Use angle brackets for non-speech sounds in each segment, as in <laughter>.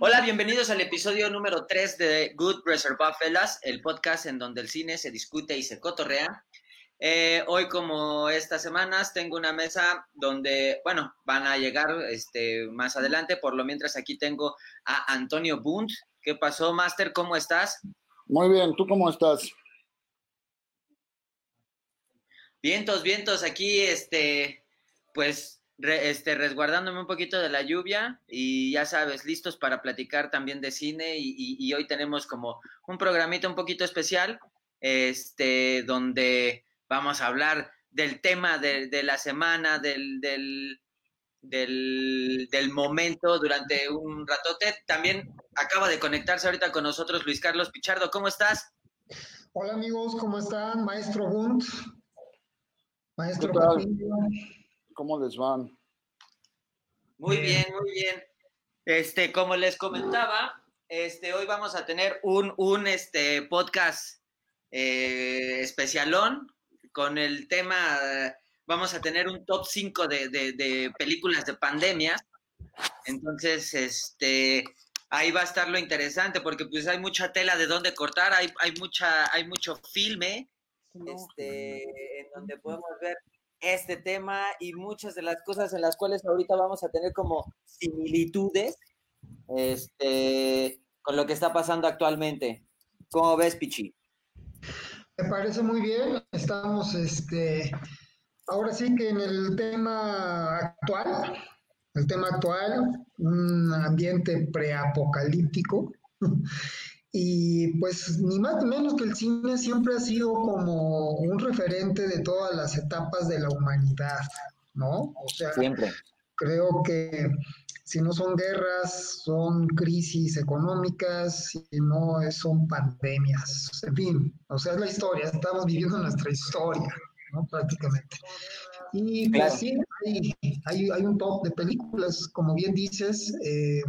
Hola, bienvenidos al episodio número 3 de Good Reservoir Fellas, el podcast en donde el cine se discute y se cotorrea. Eh, hoy, como estas semanas, tengo una mesa donde, bueno, van a llegar este, más adelante. Por lo mientras, aquí tengo a Antonio Bunt. ¿Qué pasó, Master? ¿Cómo estás? Muy bien, ¿tú cómo estás? Vientos, vientos, aquí, este, pues, este, resguardándome un poquito de la lluvia y ya sabes, listos para platicar también de cine y, hoy tenemos como un programito un poquito especial, este, donde vamos a hablar del tema de, la semana, del, del, del, momento durante un ratote. También acaba de conectarse ahorita con nosotros Luis Carlos Pichardo. ¿Cómo estás? Hola amigos, ¿cómo están? Maestro Bunt. Maestro ¿Cómo les van? Muy bien, muy bien. Este, como les comentaba, este, hoy vamos a tener un, un este, podcast eh, especialón con el tema, vamos a tener un top 5 de, películas de pandemias. Entonces, este, ahí va a estar lo interesante porque pues hay mucha tela de dónde cortar, hay, hay, mucha, hay mucho filme este, en donde podemos ver este tema y muchas de las cosas en las cuales ahorita vamos a tener como similitudes este, con lo que está pasando actualmente. ¿Cómo ves, Pichi? Me parece muy bien. Estamos, este, ahora sí que en el tema actual, el tema actual, un ambiente preapocalíptico. Y pues ni más ni menos que el cine siempre ha sido como un referente de todas las etapas de la humanidad, ¿no? O sea, siempre. creo que si no son guerras, son crisis económicas, si no son pandemias, en fin, o sea, es la historia, estamos viviendo nuestra historia, ¿no? Prácticamente. Y pues sí, hay, hay, hay, un top de películas, como bien dices, eh,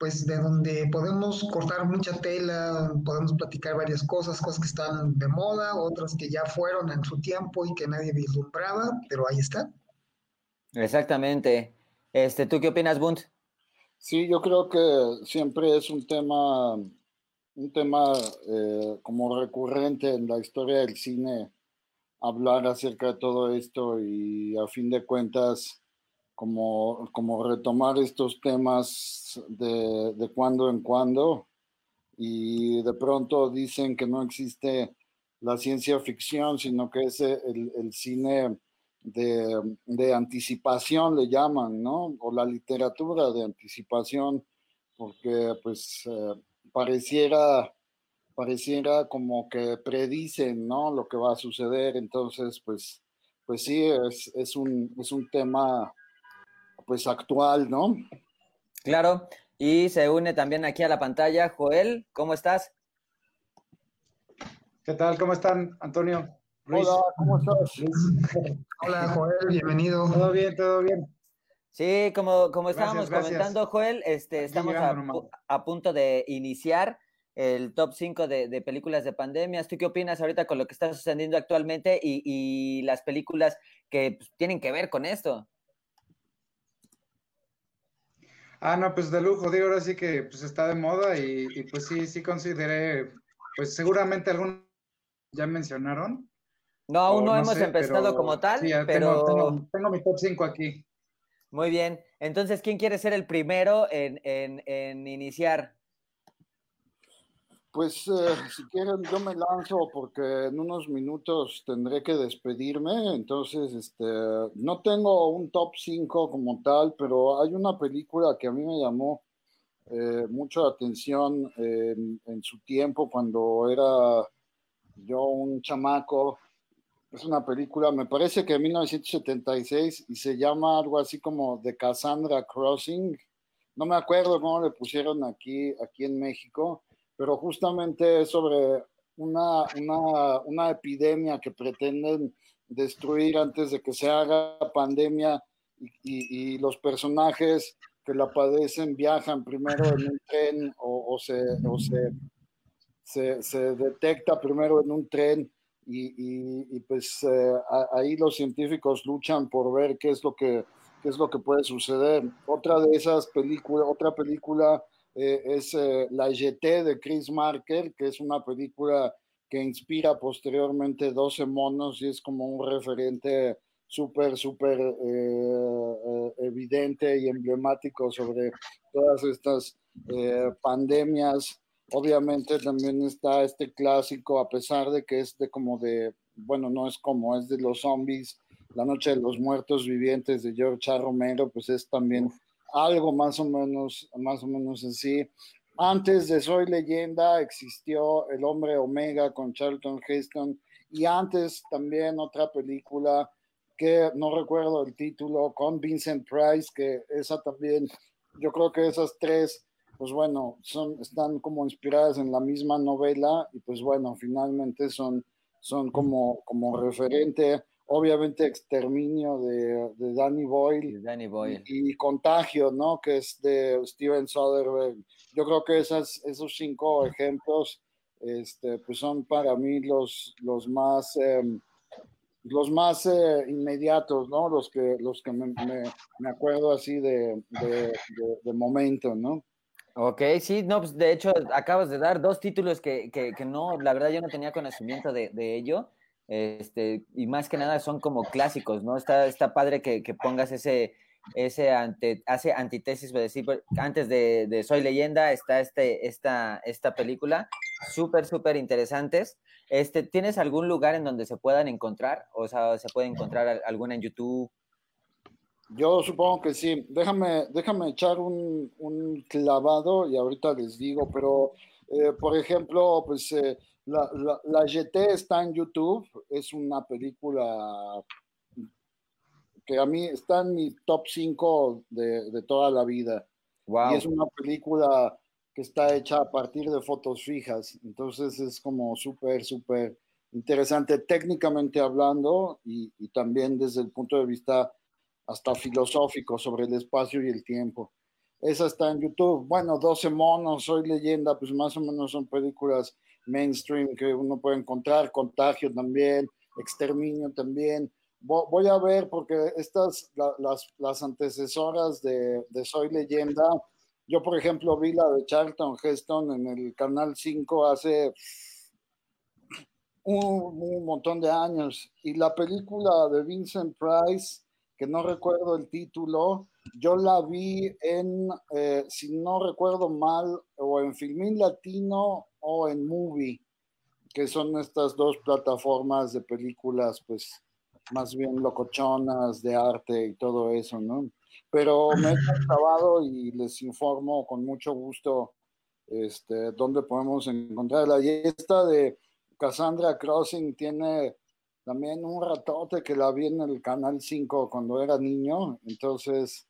pues de donde podemos cortar mucha tela, podemos platicar varias cosas, cosas que están de moda, otras que ya fueron en su tiempo y que nadie vislumbraba, pero ahí están. Exactamente. Este, ¿Tú qué opinas, Bunt? Sí, yo creo que siempre es un tema, un tema eh, como recurrente en la historia del cine hablar acerca de todo esto y a fin de cuentas como, como retomar estos temas de, de cuando en cuando y de pronto dicen que no existe la ciencia ficción, sino que es el, el cine de, de, anticipación, le llaman, ¿no? O la literatura de anticipación, porque pues eh, pareciera, pareciera como que predicen, ¿no? Lo que va a suceder, entonces pues, pues sí, es, es, un, es un tema pues actual, ¿no? Claro, y se une también aquí a la pantalla Joel, ¿cómo estás? ¿Qué tal? ¿Cómo están, Antonio? Hola, ¿cómo estás? Hola, Joel, bienvenido. Todo bien, todo bien. Sí, como, como estábamos comentando, Joel, este, estamos a, punto de iniciar el top 5 de, películas de pandemias. ¿Tú qué opinas ahorita con lo que está sucediendo actualmente y, las películas que pues, tienen que ver con esto? Ah, no, pues de lujo, digo, ahora sí que pues está de moda y, pues sí, sí consideré, pues seguramente algunos ya mencionaron. No, aún no, hemos empezado como tal, pero... Tengo, mi top 5 aquí. Muy bien, entonces, ¿quién quiere ser el primero en, en, en iniciar? Pues eh, si quieren yo me lanzo porque en unos minutos tendré que despedirme, entonces este no tengo un top 5 como tal, pero hay una película que a mí me llamó eh, mucho la atención en, en, su tiempo cuando era yo un chamaco. Es una película, me parece que de 1976 y se llama algo así como The Cassandra Crossing. No me acuerdo cómo le pusieron aquí, aquí en México pero justamente es sobre una, una, una epidemia que pretenden destruir antes de que se haga pandemia y, y, los personajes que la padecen viajan primero en un tren o, se, o se, se, se, detecta primero en un tren y, y pues eh, ahí los científicos luchan por ver qué es lo que qué es lo que puede suceder. Otra de esas películas, otra película eh, es eh, La GT de Chris Marker, que es una película que inspira posteriormente 12 monos y es como un referente súper, súper eh, evidente y emblemático sobre todas estas pandemias. Obviamente también está este clásico, a pesar de que es de como de, bueno, no es como, es de los zombies, La Noche de los Muertos Vivientes de George A. Romero, pues es también algo más o menos, más o menos así. Antes de Soy Leyenda existió El Hombre Omega con Charlton Heston y antes también otra película que no recuerdo el título con Vincent Price, que esa también, yo creo que esas tres, pues bueno, son, están como inspiradas en la misma novela y pues bueno, finalmente son, son como, como referente obviamente Exterminio de, de Danny Boyle, Danny Boyle. Y, Contagio, ¿no? Que es de Steven Soderbergh. Yo creo que esas, esos cinco ejemplos este, pues son para mí los, los más, em, los más eh, inmediatos, ¿no? Los que, los que me, me, acuerdo así de, de, de, momento, ¿no? Ok, sí, no, pues de hecho acabas de dar dos títulos que, que, que no, la verdad yo no tenía conocimiento de, de ello. Este, y más que nada son como clásicos, ¿no? Está, está padre que, que pongas ese, ese ante, hace antitesis, decir, pues, antes de, Soy Leyenda está este, esta, esta película, súper, súper interesantes. Este, ¿Tienes algún lugar en donde se puedan encontrar? O sea, ¿se puede encontrar alguna en YouTube? Yo supongo que sí. Déjame, déjame echar un, un clavado y ahorita les digo, pero, eh, por ejemplo, pues... Eh, la, la, GT está en YouTube, es una película que a mí está en mi top 5 de, de, toda la vida. Y es una película que está hecha a partir de fotos fijas, entonces es como súper, súper interesante técnicamente hablando y, y, también desde el punto de vista hasta filosófico sobre el espacio y el tiempo. Esa está en YouTube. Bueno, 12 monos, Soy leyenda, pues más o menos son películas mainstream que uno puede encontrar, Contagio también, Exterminio también. Voy a ver porque estas, las, las antecesoras de, de, Soy Leyenda, yo por ejemplo vi la de Charlton Heston en el Canal 5 hace un, un montón de años y la película de Vincent Price, que no recuerdo el título, yo la vi en, eh, si no recuerdo mal, o en Filmín Latino o en Movie, que son estas dos plataformas de películas, pues más bien locochonas de arte y todo eso, ¿no? Pero me he acabado y les informo con mucho gusto este, dónde podemos encontrarla. Y esta de Cassandra Crossing tiene también un ratote que la vi en el Canal 5 cuando era niño, entonces,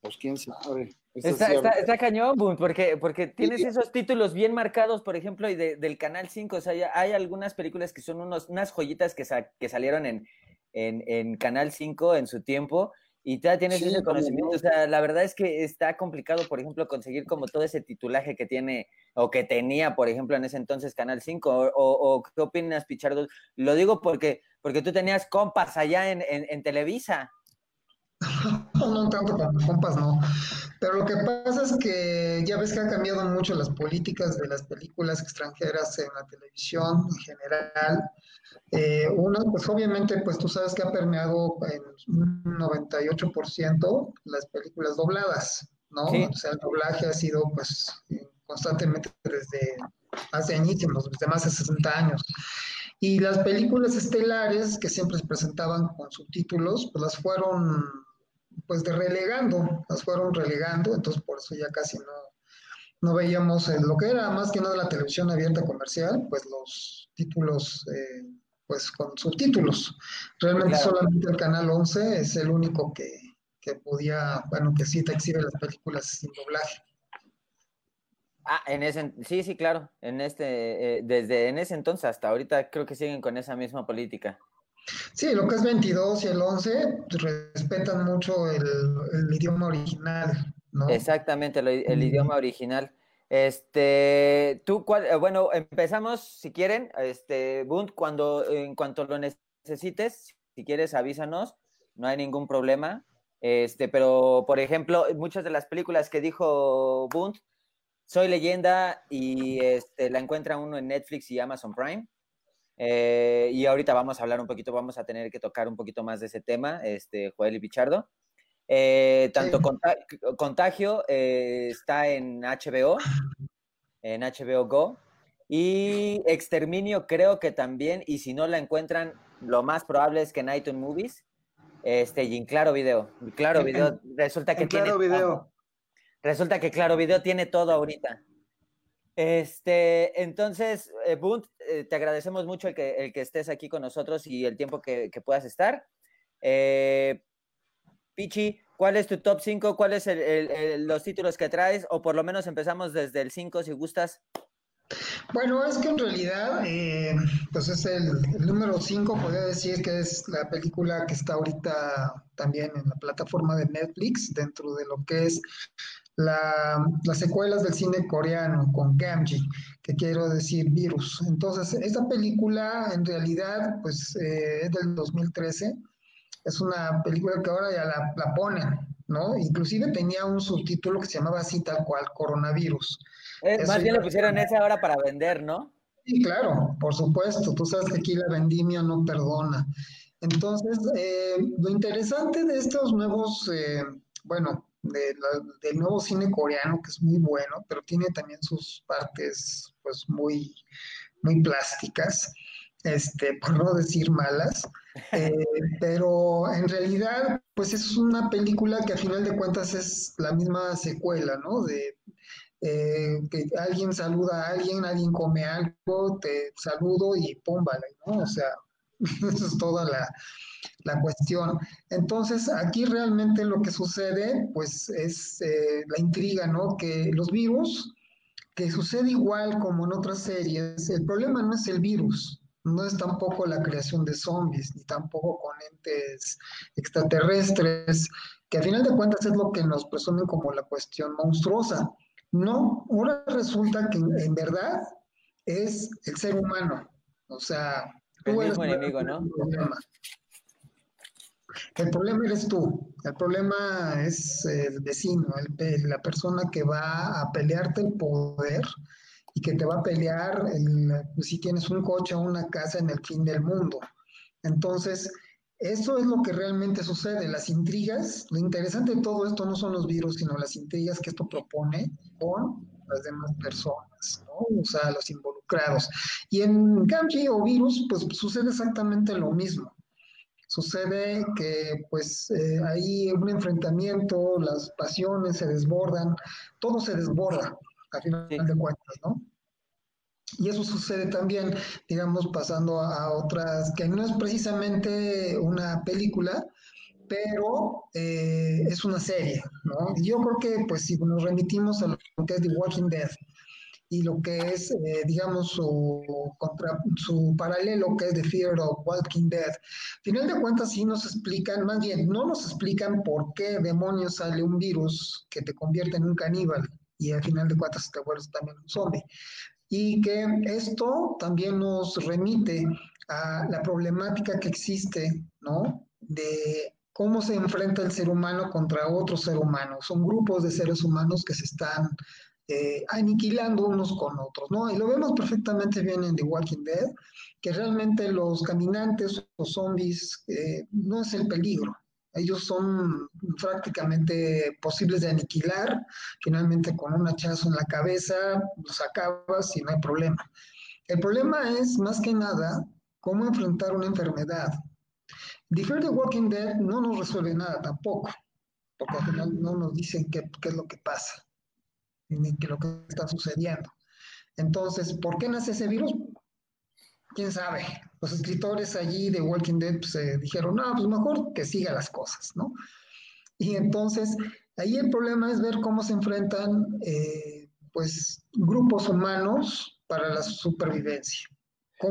pues quién sabe. Está, está, cañón, porque, porque tienes esos títulos bien marcados, por ejemplo, y del Canal 5. O sea, hay algunas películas que son unos, unas joyitas que, que salieron en, en, en, Canal 5 en su tiempo, y ya tienes ese conocimiento. O sea, la verdad es que está complicado, por ejemplo, conseguir como todo ese titulaje que tiene o que tenía, por ejemplo, en ese entonces Canal 5. O, o, ¿qué opinas, Pichardo? Lo digo porque, porque tú tenías compas allá en, en Televisa. <laughs> No, tanto como compas, no. Pero lo que pasa es que ya ves que han cambiado mucho las políticas de las películas extranjeras en la televisión en general. Eh, uno, pues obviamente, pues tú sabes que ha permeado en un 98% las películas dobladas, ¿no? O sea, el doblaje ha sido pues constantemente desde hace añísimos, desde más de 60 años. Y las películas estelares que siempre se presentaban con subtítulos, pues las fueron pues de relegando, las fueron relegando, entonces por eso ya casi no, no veíamos lo que era más que nada la televisión abierta comercial, pues los títulos eh, pues con subtítulos. Realmente solamente el canal 11 es el único que, que podía, bueno, que sí te exhibe las películas sin doblaje. Ah, en ese, sí, sí, claro. En este, eh, desde en ese entonces hasta ahorita creo que siguen con esa misma política. Sí, lo que es 22 y el 11 respetan mucho el, idioma original, ¿no? Exactamente, el, idioma original. Este, tú, cuál, eh, bueno, empezamos, si quieren, este, Bunt, cuando, en cuanto lo necesites, si quieres, avísanos, no hay ningún problema. Este, pero, por ejemplo, muchas de las películas que dijo Bunt, Soy Leyenda y este, la encuentra uno en Netflix y Amazon Prime. Eh, y ahorita vamos a hablar un poquito, vamos a tener que tocar un poquito más de ese tema, este, Joel y Pichardo. Eh, tanto Contagio eh, está en HBO, en HBO Go. Y Exterminio creo que también, y si no la encuentran, lo más probable es que en iTunes Movies, este, y en Claro Video. Claro Video, resulta que tiene... Claro Video. Resulta que Claro Video tiene todo ahorita. Este, entonces, eh, Bunt, eh, te agradecemos mucho el que, el estés aquí con nosotros y el tiempo que, puedas estar. Eh, Pichi, ¿cuál es tu top 5? ¿Cuáles son los títulos que traes? O por lo menos empezamos desde el 5 si gustas. Bueno, es que en realidad, eh, pues es el, número 5, podría decir que es la película que está ahorita también en la plataforma de Netflix, dentro de lo que es la, las secuelas del cine coreano con Gamji, que quiero decir virus. Entonces, esta película en realidad, pues eh, es del 2013, es una película que ahora ya la, la ponen, ¿no? Inclusive tenía un subtítulo que se llamaba así tal cual, coronavirus. Eh, más bien lo pusieron ese ahora para vender, ¿no? Sí, claro, por supuesto. Tú sabes que aquí la vendimia no perdona. Entonces, eh, lo interesante de estos nuevos, eh, bueno, del nuevo cine coreano, que es muy bueno, pero tiene también sus partes, pues, muy, muy plásticas, este, por no decir malas. <laughs> pero en realidad, pues es una película que a final de cuentas es la misma secuela, ¿no? De, eh, que alguien saluda a alguien, alguien come algo, te saludo y pum, vale, ¿no? O sea, <laughs> eso es toda la, la, cuestión. Entonces, aquí realmente lo que sucede, pues, es eh, la intriga, ¿no? Que los virus, que sucede igual como en otras series, el problema no es el virus, no es tampoco la creación de zombies, ni tampoco con entes extraterrestres, que a final de cuentas es lo que nos presumen como la cuestión monstruosa. No, ahora resulta que en verdad es el ser humano. O sea, el mismo enemigo, ¿no? El problema eres tú, el problema es el vecino, la persona que va a pelearte el poder y que te va a pelear si tienes un coche o una casa en el fin del mundo. Entonces, eso es lo que realmente sucede, las intrigas, lo interesante de todo esto no son los virus, sino las intrigas que esto propone con las demás personas, ¿no? o sea, los involucrados. Y en Gamji o virus, pues sucede exactamente lo mismo. Sucede que pues eh, hay un enfrentamiento, las pasiones se desbordan, todo se desborda, a final de cuentas, ¿no? Y eso sucede también, digamos, pasando a, otras, que no es precisamente una película, pero eh, es una serie, ¿no? Yo creo que, pues, si nos remitimos a lo que es The Walking Dead y lo que es, eh, digamos, su, contra, su paralelo, que es The Fear of Walking Dead, final de cuentas sí nos explican, más bien, no nos explican por qué demonios sale un virus que te convierte en un caníbal y al final de cuentas te vuelves también un zombie y que esto también nos remite a la problemática que existe, ¿no? De cómo se enfrenta el ser humano contra otro ser humano. Son grupos de seres humanos que se están eh, aniquilando unos con otros, ¿no? Y lo vemos perfectamente bien en The Walking Dead, que realmente los caminantes o zombies eh, no es el peligro, ellos son prácticamente posibles de aniquilar, finalmente con un hachazo en la cabeza los acabas y no hay problema. El problema es, más que nada, cómo enfrentar una enfermedad. The de Walking Dead no nos resuelve nada tampoco, porque al final no nos dicen qué, qué es lo que pasa, ni qué es lo que está sucediendo. Entonces, ¿por qué nace ese virus? quién sabe, los escritores allí de Walking Dead pues, eh, dijeron, no, pues mejor que siga las cosas, ¿no? Y entonces, ahí el problema es ver cómo se enfrentan, eh, pues, grupos humanos para la supervivencia.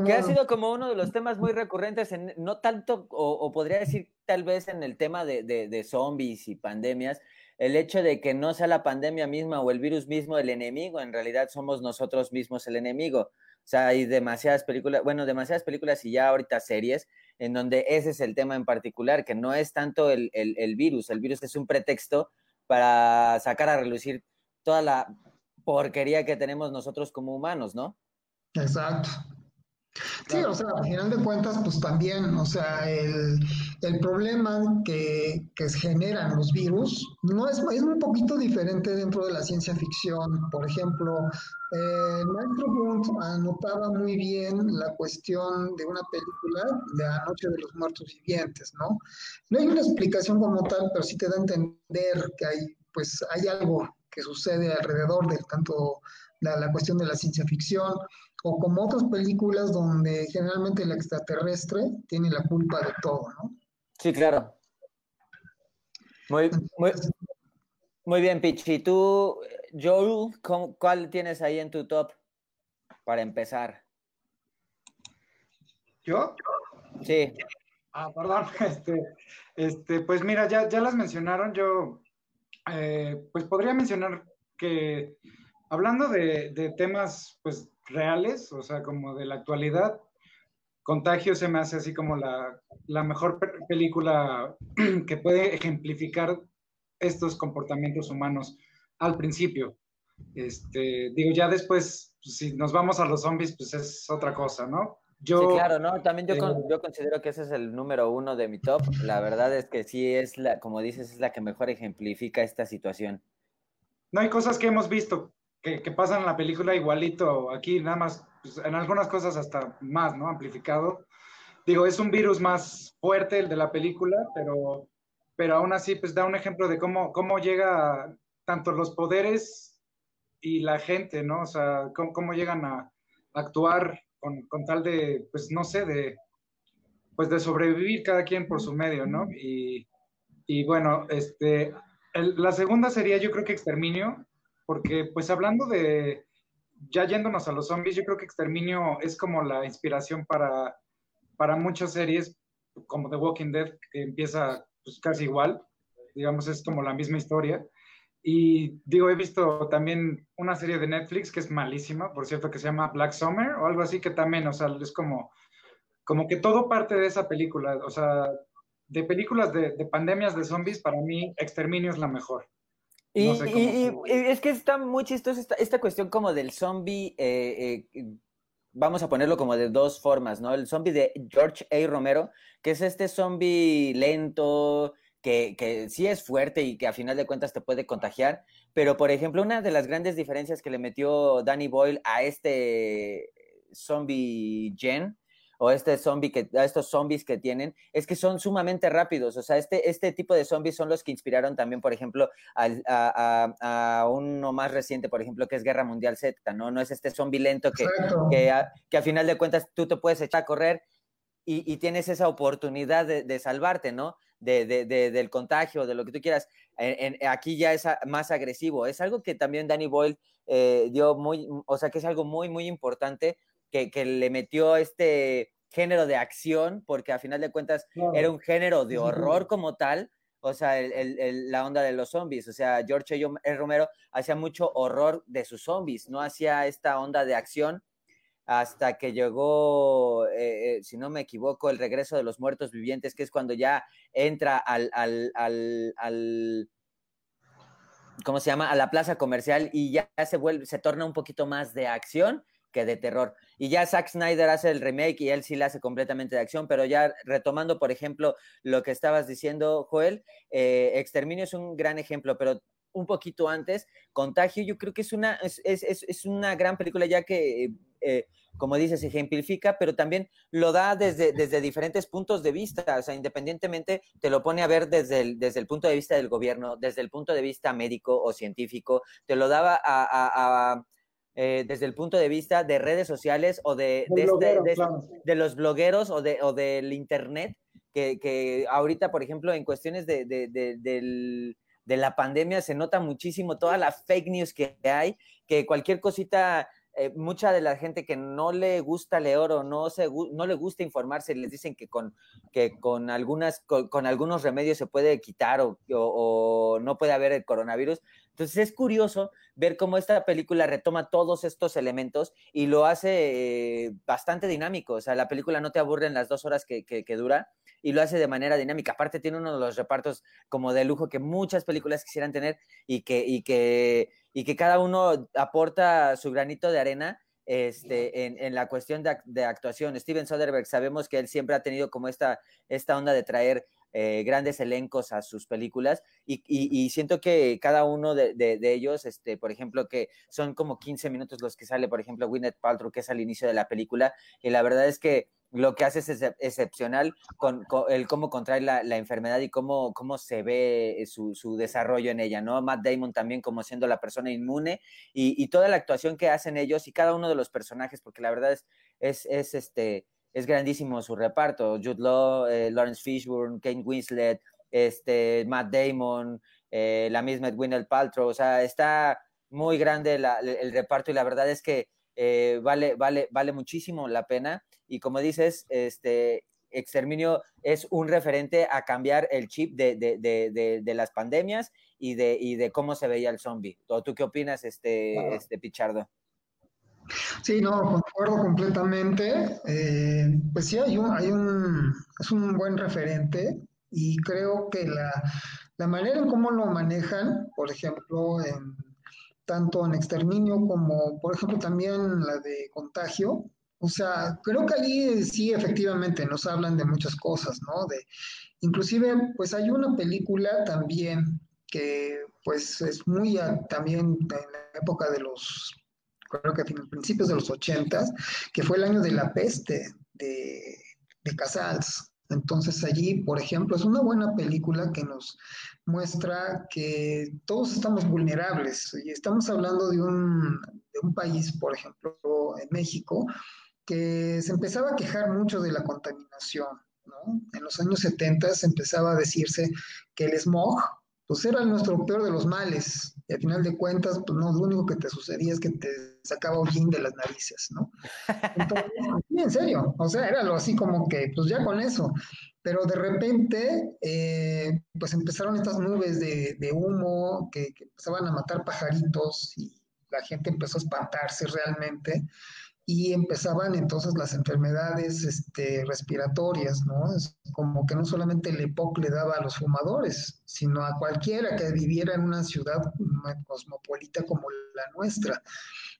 Que ha sido como uno de los temas muy recurrentes, en, no tanto, o, podría decir tal vez en el tema de, de, zombies y pandemias, el hecho de que no sea la pandemia misma o el virus mismo el enemigo, en realidad somos nosotros mismos el enemigo. O sea, hay demasiadas películas, bueno, demasiadas películas y ya ahorita series en donde ese es el tema en particular, que no es tanto el, el virus, el virus es un pretexto para sacar a relucir toda la porquería que tenemos nosotros como humanos, ¿no? Exacto. Sí, o sea, al final de cuentas, pues también, o sea, el, problema que, que, generan los virus no es, es un poquito diferente dentro de la ciencia ficción. Por ejemplo, eh, maestro Blunt anotaba muy bien la cuestión de una película de La Noche de los Muertos Vivientes, ¿no? No hay una explicación como tal, pero sí te da a entender que hay, pues, hay algo que sucede alrededor de tanto la, la cuestión de la ciencia ficción o como otras películas donde generalmente el extraterrestre tiene la culpa de todo, ¿no? Sí, claro. Muy, muy, muy bien, Pichi. ¿Tú, Joel, cuál tienes ahí en tu top para empezar? ¿Yo? Sí. Ah, perdón. <laughs> Este, este, pues mira, ya, ya las mencionaron. Yo, eh, pues podría mencionar que hablando de, de temas, pues reales, o sea, como de la actualidad, Contagio se me hace así como la, mejor película <clears throat> que puede ejemplificar estos comportamientos humanos al principio. Este, digo, ya después, pues, si nos vamos a los zombies, pues es otra cosa, ¿no? Yo, sí, claro, ¿no? También yo, eh, yo considero que ese es el número uno de mi top. La verdad es que sí es la, como dices, es la que mejor ejemplifica esta situación. No hay cosas que hemos visto que, pasan en la película igualito aquí, nada más, pues, en algunas cosas hasta más, ¿no? Amplificado. Digo, es un virus más fuerte el de la película, pero, pero aún así, pues da un ejemplo de cómo, cómo llega tanto los poderes y la gente, ¿no? O sea, cómo, cómo llegan a actuar con, con, tal de, pues no sé, de, pues de sobrevivir cada quien por su medio, ¿no? Y, y bueno, este, la segunda sería yo creo que Exterminio, porque pues hablando de, ya yéndonos a los zombies, yo creo que Exterminio es como la inspiración para, para muchas series, como The Walking Dead, que empieza pues, casi igual, digamos, es como la misma historia. Y digo, he visto también una serie de Netflix que es malísima, por cierto, que se llama Black Summer o algo así, que también, o sea, es como, como que todo parte de esa película, o sea, de películas de, de pandemias de zombies, para mí Exterminio es la mejor. Y, es que está muy chistoso esta, cuestión como del zombie, eh, eh, vamos a ponerlo como de dos formas, ¿no? El zombie de George A. Romero, que es este zombie lento, que, que, sí es fuerte y que a final de cuentas te puede contagiar, pero por ejemplo, una de las grandes diferencias que le metió Danny Boyle a este zombie Gen o este zombie que, a estos zombies que tienen, es que son sumamente rápidos. O sea, este, este tipo de zombies son los que inspiraron también, por ejemplo, a, uno más reciente, por ejemplo, que es Guerra Mundial Z, ¿no? No es este zombie lento que, que a, que, a, final de cuentas tú te puedes echar a correr y, tienes esa oportunidad de, salvarte, ¿no? De, del contagio, de lo que tú quieras. aquí ya es más agresivo. Es algo que también Danny Boyle eh, dio muy, o sea, que es algo muy, muy importante que, le metió este género de acción, porque a final de cuentas era un género de horror como tal, o sea, la onda de los zombies, o sea, George. Romero hacía mucho horror de sus zombies, no hacía esta onda de acción hasta que llegó, eh, eh, si no me equivoco, el regreso de los muertos vivientes, que es cuando ya entra al, al, al, al ¿cómo se llama? A la plaza comercial y ya se vuelve, se torna un poquito más de acción de terror. Y ya Zack Snyder hace el remake y él sí le hace completamente de acción, pero ya retomando, por ejemplo, lo que estabas diciendo, Joel, eh, Exterminio es un gran ejemplo, pero un poquito antes, Contagio, yo creo que es una, es, es, es una gran película ya que, eh, como dices, ejemplifica, pero también lo da desde, desde diferentes puntos de vista, o sea, independientemente te lo pone a ver desde el, desde el punto de vista del gobierno, desde el punto de vista médico o científico, te lo daba a eh, desde el punto de vista de redes sociales o de, de, este, los blogueros o, de, o del Internet, que, que ahorita, por ejemplo, en cuestiones de, de, la pandemia se nota muchísimo toda la fake news que hay, que cualquier cosita eh, mucha de la gente que no le gusta leer o no, se, no le gusta informarse, les dicen que con, que con, algunas, con, algunos remedios se puede quitar o, o, no puede haber el coronavirus. Entonces es curioso ver cómo esta película retoma todos estos elementos y lo hace eh, bastante dinámico. O sea, la película no te aburre en las dos horas que, que, dura y lo hace de manera dinámica. Aparte tiene uno de los repartos como de lujo que muchas películas quisieran tener y que, y que, y que cada uno aporta su granito de arena este, en, en, la cuestión de, de, actuación. Steven Soderbergh, sabemos que él siempre ha tenido como esta, esta onda de traer eh, grandes elencos a sus películas y, siento que cada uno de, ellos, este, por ejemplo, que son como 15 minutos los que sale, por ejemplo, Gwyneth Paltrow, que es al inicio de la película, y la verdad es que lo que hace es excepcional con, el cómo contrae la, enfermedad y cómo, cómo se ve su, desarrollo en ella, ¿no? Matt Damon también como siendo la persona inmune y, y, toda la actuación que hacen ellos y cada uno de los personajes, porque la verdad es, es, es este, es grandísimo su reparto, Jude Law, eh, Lawrence Fishburne, Kate Winslet, este, Matt Damon, eh, la misma Gwyneth Paltrow, o sea, está muy grande la, el reparto y la verdad es que eh, vale, vale, vale muchísimo la pena. Y como dices, este Exterminio es un referente a cambiar el chip de, de, de, de las pandemias y de, y de cómo se veía el zombie. ¿O tú qué opinas, este, wow. este Pichardo? Sí, no, concuerdo completamente. Eh, pues sí, hay un, hay un, es un buen referente y creo que la, la manera en cómo lo manejan, por ejemplo, en, tanto en exterminio como, por ejemplo, también la de contagio. O sea, creo que allí sí efectivamente nos hablan de muchas cosas, ¿no? De, inclusive, pues hay una película también que pues es muy también en la época de los, creo que a principios de los ochentas, que fue el año de la peste de, de Casals. Entonces allí, por ejemplo, es una buena película que nos muestra que todos estamos vulnerables y estamos hablando de un, de un país, por ejemplo, en México, que se empezaba a quejar mucho de la contaminación. ¿no? En los años 70 se empezaba a decirse que el smog pues era nuestro peor de los males. Y al final de cuentas, pues no, lo único que te sucedía es que te sacaba hollín de las narices, ¿no? Entonces, en serio, o sea, era algo así como que, pues ya con eso. Pero de repente, eh, pues empezaron estas nubes de, de humo que, que, empezaban a matar pajaritos y la gente empezó a espantarse realmente y empezaban entonces las enfermedades este, respiratorias, ¿no? Es como que no solamente el EPOC le daba a los fumadores, sino a cualquiera que viviera en una ciudad cosmopolita como la nuestra.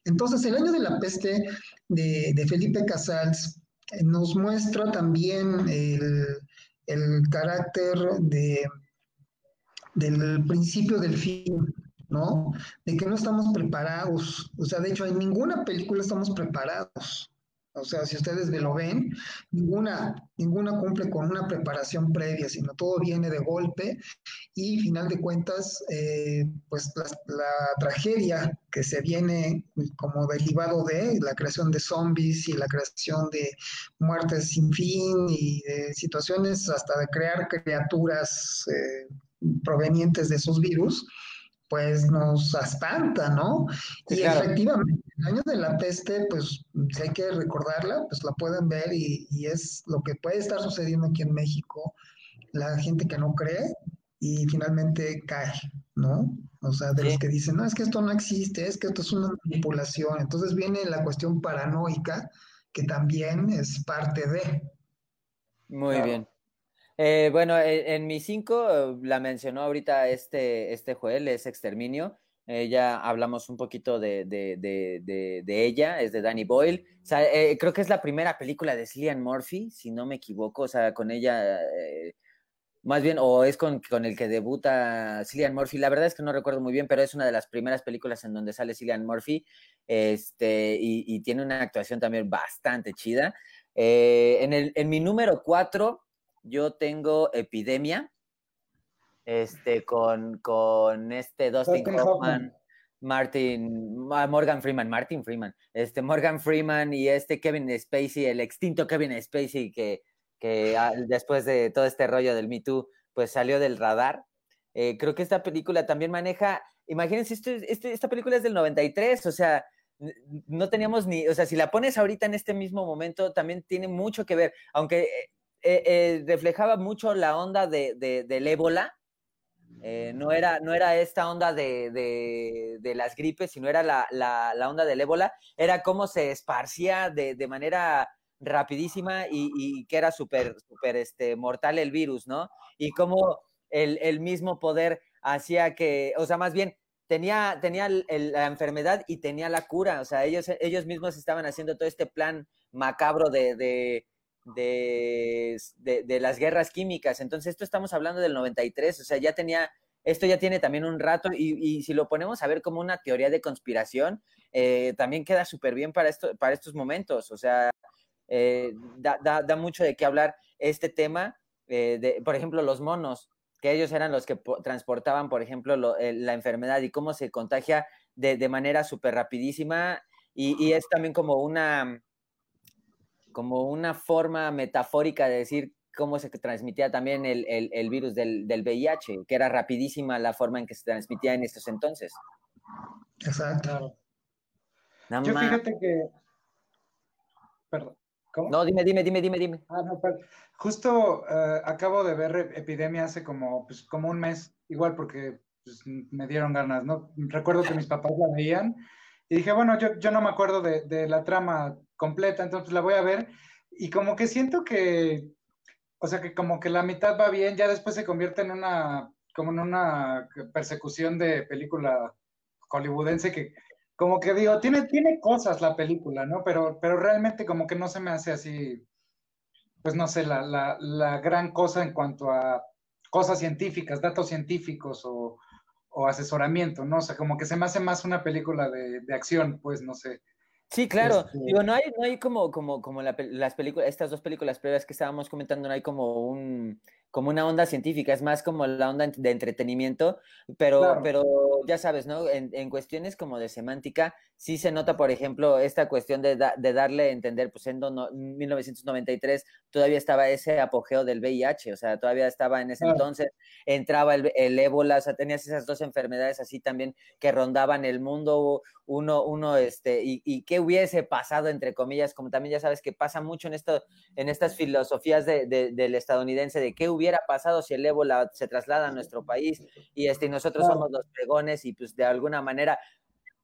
Entonces, el año de la peste de, Felipe Casals eh, nos muestra también el, carácter de, del principio del fin, ¿no? De que no estamos preparados. O sea, de hecho, en ninguna película estamos preparados. O sea, si ustedes me lo ven, ninguna, ninguna cumple con una preparación previa, sino todo viene de golpe y, final de cuentas, eh, pues la, la, tragedia que se viene como derivado de la creación de zombies y la creación de muertes sin fin y de situaciones hasta de crear criaturas eh, provenientes de esos virus, pues nos espanta, ¿no? Y claro. efectivamente, el año de la peste, pues si hay que recordarla, pues la pueden ver y, y, es lo que puede estar sucediendo aquí en México, la gente que no cree y finalmente cae, ¿no? O sea, de sí. los que dicen, no, es que esto no existe, es que esto es una manipulación. Entonces viene la cuestión paranoica, que también es parte de. Muy claro. bien. Eh, bueno, en, en mi 5 la mencionó ahorita este, este Joel, es Exterminio. Eh, ya hablamos un poquito de, de, de, de, ella, es de Danny Boyle. O sea, eh, creo que es la primera película de Cillian Murphy, si no me equivoco. O sea, con ella, eh, más bien, o es con, con, el que debuta Cillian Murphy. La verdad es que no recuerdo muy bien, pero es una de las primeras películas en donde sale Cillian Murphy. Este, y, tiene una actuación también bastante chida. en, el, en mi número 4 yo tengo Epidemia, este, con, con este Dustin, Hoffman, Hoffman, Martin, ah, Morgan Freeman, Martin Freeman, este Morgan Freeman y este Kevin Spacey, el extinto Kevin Spacey que, que ah, después de todo este rollo del Me Too, pues salió del radar. Eh, creo que esta película también maneja, imagínense, esto, este, esta película es del 93, o sea, no teníamos ni, o sea, si la pones ahorita en este mismo momento, también tiene mucho que ver, aunque eh, eh, reflejaba mucho la onda de, del ébola, eh, no, era, no era esta onda de, las gripes, sino era la, la, onda del ébola, era cómo se esparcía de, manera rapidísima y, que era súper, súper este, mortal el virus, ¿no? Y cómo el, el mismo poder hacía que, o sea, más bien, tenía, tenía la enfermedad y tenía la cura. O sea, ellos, ellos mismos estaban haciendo todo este plan macabro de, de, de, las guerras químicas. Entonces, esto estamos hablando del 93, o sea, ya tenía, esto ya tiene también un rato y, si lo ponemos a ver como una teoría de conspiración, eh, también queda súper bien para, esto, para estos momentos. O sea, eh, da, da, mucho de qué hablar este tema. Eh, de, por ejemplo, los monos que ellos eran los que transportaban, por ejemplo, la enfermedad y cómo se contagia de, manera súper rapidísima y, es también como una, como una forma metafórica de decir cómo se transmitía también el, virus del, del, VIH, que era rapidísima la forma en que se transmitía en estos entonces. Exacto. Yo fíjate que... Perdón. No, dime, dime, dime, dime, dime. Ah, no, pero justo eh, acabo de ver Epidemia hace como, pues, como un mes, igual porque pues, me dieron ganas, ¿no? Recuerdo que mis papás la veían y dije, bueno, yo, yo no me acuerdo de, de la trama completa, entonces la voy a ver y como que siento que, o sea, que como que la mitad va bien, ya después se convierte en una, como en una persecución de película hollywoodense que como que digo, tiene, tiene cosas la película, ¿no? Pero, pero realmente como que no se me hace así, pues no sé, la, la, la gran cosa en cuanto a cosas científicas, datos científicos o, o, asesoramiento, ¿no? O sea, como que se me hace más una película de, de acción, pues no sé. Sí, claro. Este digo, no hay, no hay como, como, como las películas, estas dos películas previas que estábamos comentando, no hay como un, como una onda científica, es más como la onda de entretenimiento, pero, pero ya sabes, ¿no? En, en, cuestiones como de semántica, sí se nota, por ejemplo, esta cuestión de, de darle a entender, pues en 1993 todavía estaba ese apogeo del VIH, o sea, todavía estaba en ese entonces, entraba el, el, ébola, o sea, tenías esas dos enfermedades así también que rondaban el mundo, uno, uno, este, y, y qué hubiese pasado, entre comillas, como también ya sabes que pasa mucho en esto, en estas filosofías de, del estadounidense, de qué hubiera pasado si el ébola se traslada a nuestro país, y este, y nosotros somos los pregones, y pues de alguna manera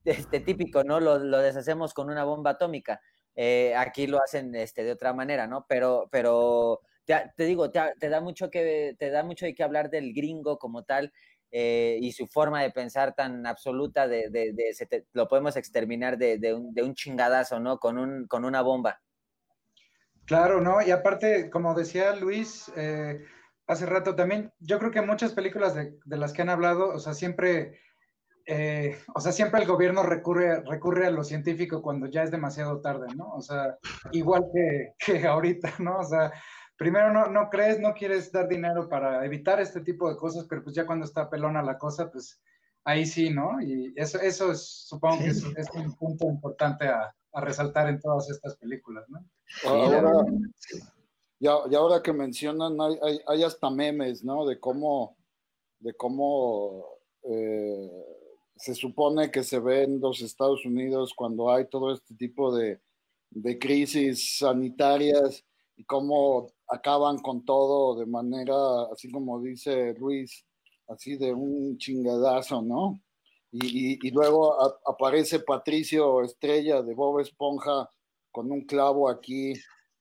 este, típico, ¿no? Lo, lo deshacemos con una bomba atómica. Eh, aquí lo hacen este, de otra manera, ¿no? Pero, pero te, digo, te, da mucho que, te da mucho de hablar del gringo como tal eh, y su forma de pensar tan absoluta de, de, lo podemos exterminar de, un, de un chingadazo, ¿no? Con, un, con una bomba. Claro, ¿no? Y aparte, como decía Luis eh, hace rato también, yo creo que muchas películas de, las que han hablado, o sea, siempre eh, o sea, siempre el gobierno recurre, recurre a lo científico cuando ya es demasiado tarde, ¿no? O sea, igual que, que ahorita, ¿no? O sea, primero no, no, crees, no quieres dar dinero para evitar este tipo de cosas, pero pues ya cuando está pelona la cosa, pues ahí sí, ¿no? Y eso, eso es, supongo que es, un punto importante a, a, resaltar en todas estas películas, ¿no? Ahora, y, ahora que mencionan, hay, hay, hay, hasta memes, ¿no? De cómo, de cómo eh, se supone que se ve en los Estados Unidos cuando hay todo este tipo de, de crisis sanitarias y cómo acaban con todo de manera, así como dice Luis, así de un chingadazo, ¿no? Y, y, luego aparece Patricio Estrella de Bob Esponja con un clavo aquí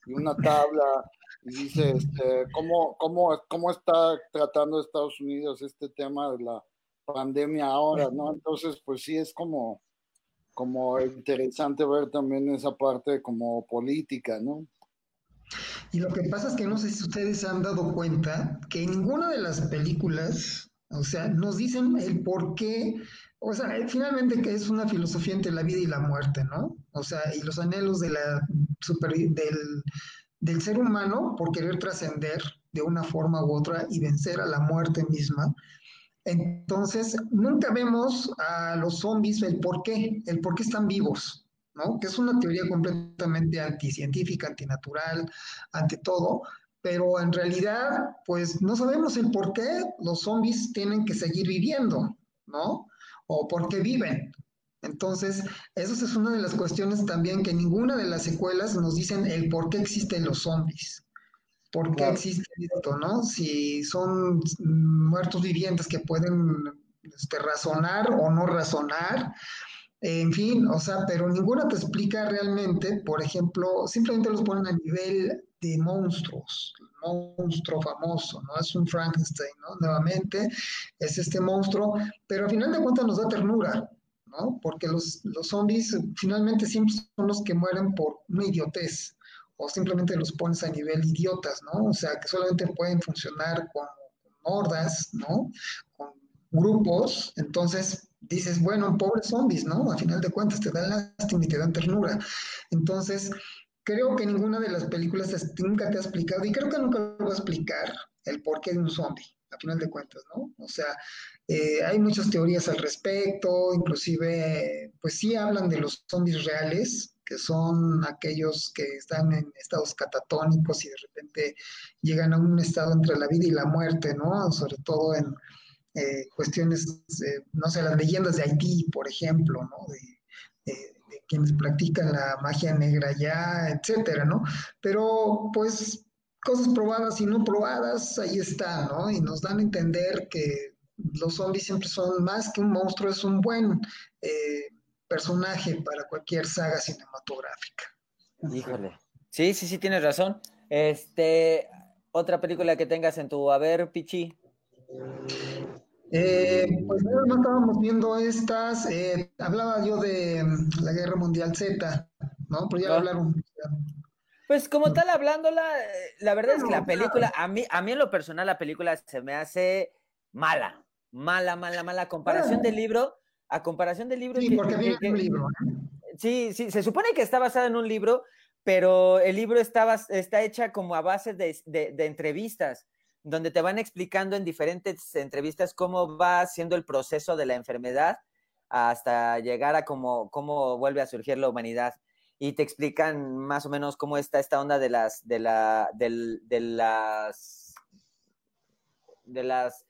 y una tabla y dice, este, ¿cómo, cómo, ¿cómo está tratando Estados Unidos este tema de la pandemia ahora, ¿no? Entonces, pues sí es como, como interesante ver también esa parte como política, ¿no? Y lo que pasa es que no sé si ustedes se han dado cuenta que en ninguna de las películas, o sea, nos dicen el por qué, o sea, finalmente que es una filosofía entre la vida y la muerte, ¿no? O sea, y los anhelos de la super, del, del ser humano por querer trascender de una forma u otra y vencer a la muerte misma, entonces, nunca vemos a los zombies el por qué, el por qué están vivos, ¿no? Que es una teoría completamente anticientífica, antinatural, ante todo, pero en realidad, pues no sabemos el por qué los zombies tienen que seguir viviendo, ¿no? O por qué viven. Entonces, eso es una de las cuestiones también que ninguna de las secuelas nos dicen el por qué existen los zombies. ¿Por qué existe esto, no? Si son muertos vivientes que pueden este, razonar o no razonar, en fin, o sea, pero ninguna te explica realmente, por ejemplo, simplemente los ponen a nivel de monstruos, el monstruo famoso, ¿no? Es un Frankenstein, ¿no? Nuevamente, es este monstruo, pero al final de cuentas nos da ternura, ¿no? Porque los, los zombies finalmente siempre son los que mueren por una idiotez, o simplemente los pones a nivel idiotas, ¿no? O sea, que solamente pueden funcionar con, hordas, ¿no? Con grupos, entonces dices, bueno, pobres zombies, ¿no? A final de cuentas te dan lástima y te dan ternura. Entonces, creo que ninguna de las películas nunca te ha explicado, y creo que nunca lo va a explicar, el porqué de un zombie, a final de cuentas, ¿no? O sea, eh, hay muchas teorías al respecto, inclusive, pues sí hablan de los zombies reales, que son aquellos que están en estados catatónicos y de repente llegan a un estado entre la vida y la muerte, ¿no? Sobre todo en eh, cuestiones, no sé, las leyendas de Haití, por ejemplo, ¿no? De, quienes practican la magia negra ya, etcétera, ¿no? Pero, pues, cosas probadas y no probadas, ahí está, ¿no? Y nos dan a entender que los zombies siempre son más que un monstruo, es un buen eh, personaje para cualquier saga cinematográfica. Híjole. Sí, sí, sí, tienes razón. Este, otra película que tengas en tu haber, Pichi. Eh, pues no estábamos viendo estas. Eh, hablaba yo de mm, la Guerra Mundial Z, ¿no? Pero ya ah. hablaron. Pues como tal, hablándola, la verdad es que la película, a mí, a mí en lo personal, la película se me hace mala, mala, mala, mala. Comparación ah. del libro, a comparación del libro. Sí, porque viene un libro. Sí, sí, se supone que está basada en un libro, pero el libro está, está hecha como a base de, entrevistas, donde te van explicando en diferentes entrevistas cómo va siendo el proceso de la enfermedad hasta llegar a cómo, cómo vuelve a surgir la humanidad. Y te explican más o menos cómo está esta onda de las, de la, de las, de las,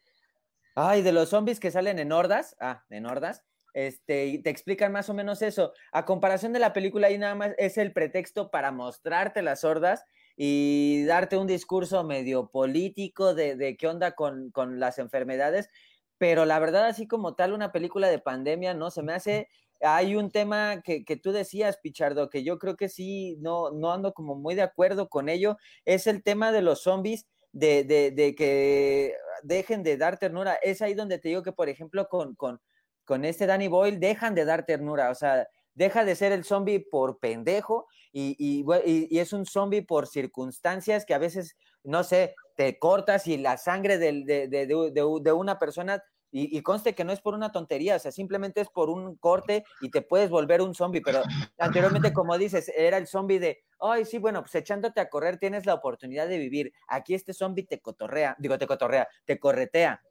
ay, de los zombies que salen en hordas, ah, en hordas, este, y te explican más o menos eso. A comparación de la película, ahí nada más es el pretexto para mostrarte las sordas y darte un discurso medio político de, qué onda con, las enfermedades. Pero la verdad, así como tal, una película de pandemia, ¿no? Se me hace. Hay un tema que, tú decías, Pichardo, que yo creo que sí, no, no ando como muy de acuerdo con ello. Es el tema de los zombies. De, de, que dejen de dar ternura. Es ahí donde te digo que, por ejemplo, con, con, con este Danny Boyle dejan de dar ternura, o sea, deja de ser el zombie por pendejo y, y, es un zombie por circunstancias que a veces, no sé, te cortas y la sangre de, de, una persona, y, conste que no es por una tontería, o sea, simplemente es por un corte y te puedes volver un zombie, pero anteriormente, <laughs> como dices, era el zombie de, ay, sí, bueno, pues echándote a correr tienes la oportunidad de vivir, aquí este zombie te cotorrea, digo, te cotorrea, te corretea,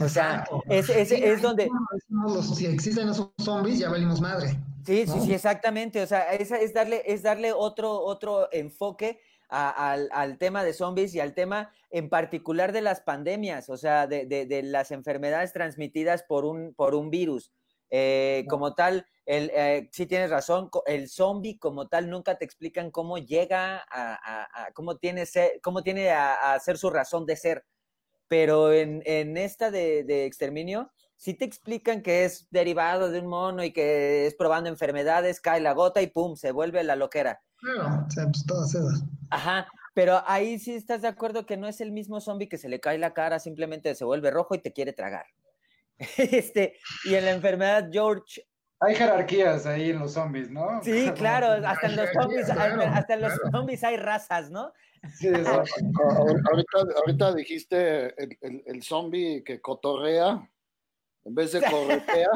o sea, es, es, es donde... Si existen esos zombies, ya valimos madre. Sí, sí, sí, exactamente. O sea, es, es, darle, es darle otro, otro enfoque al, al, tema de zombies y al tema en particular de las pandemias, o sea, de, de, de las enfermedades transmitidas por un, por un virus. Eh, como tal, el, eh, sí tienes razón, el zombie como tal nunca te explican cómo llega a, a, a cómo tiene, ser, cómo tiene a, a ser su razón de ser pero en, en esta de, de, exterminio sí te explican que es derivado de un mono y que es probando enfermedades, cae la gota y pum, se vuelve la loquera. Claro, pues todas esas. Ajá, pero ahí sí estás de acuerdo que no es el mismo zombie que se le cae la cara, simplemente se vuelve rojo y te quiere tragar. <laughs> este, y en la enfermedad George hay jerarquías ahí en los zombies, ¿no? Sí, <laughs> claro, hasta en los zombies, hasta en los zombies hay razas, ¿no? ahorita, dijiste el, el, zombie que cotorrea en vez de <laughs> corretea,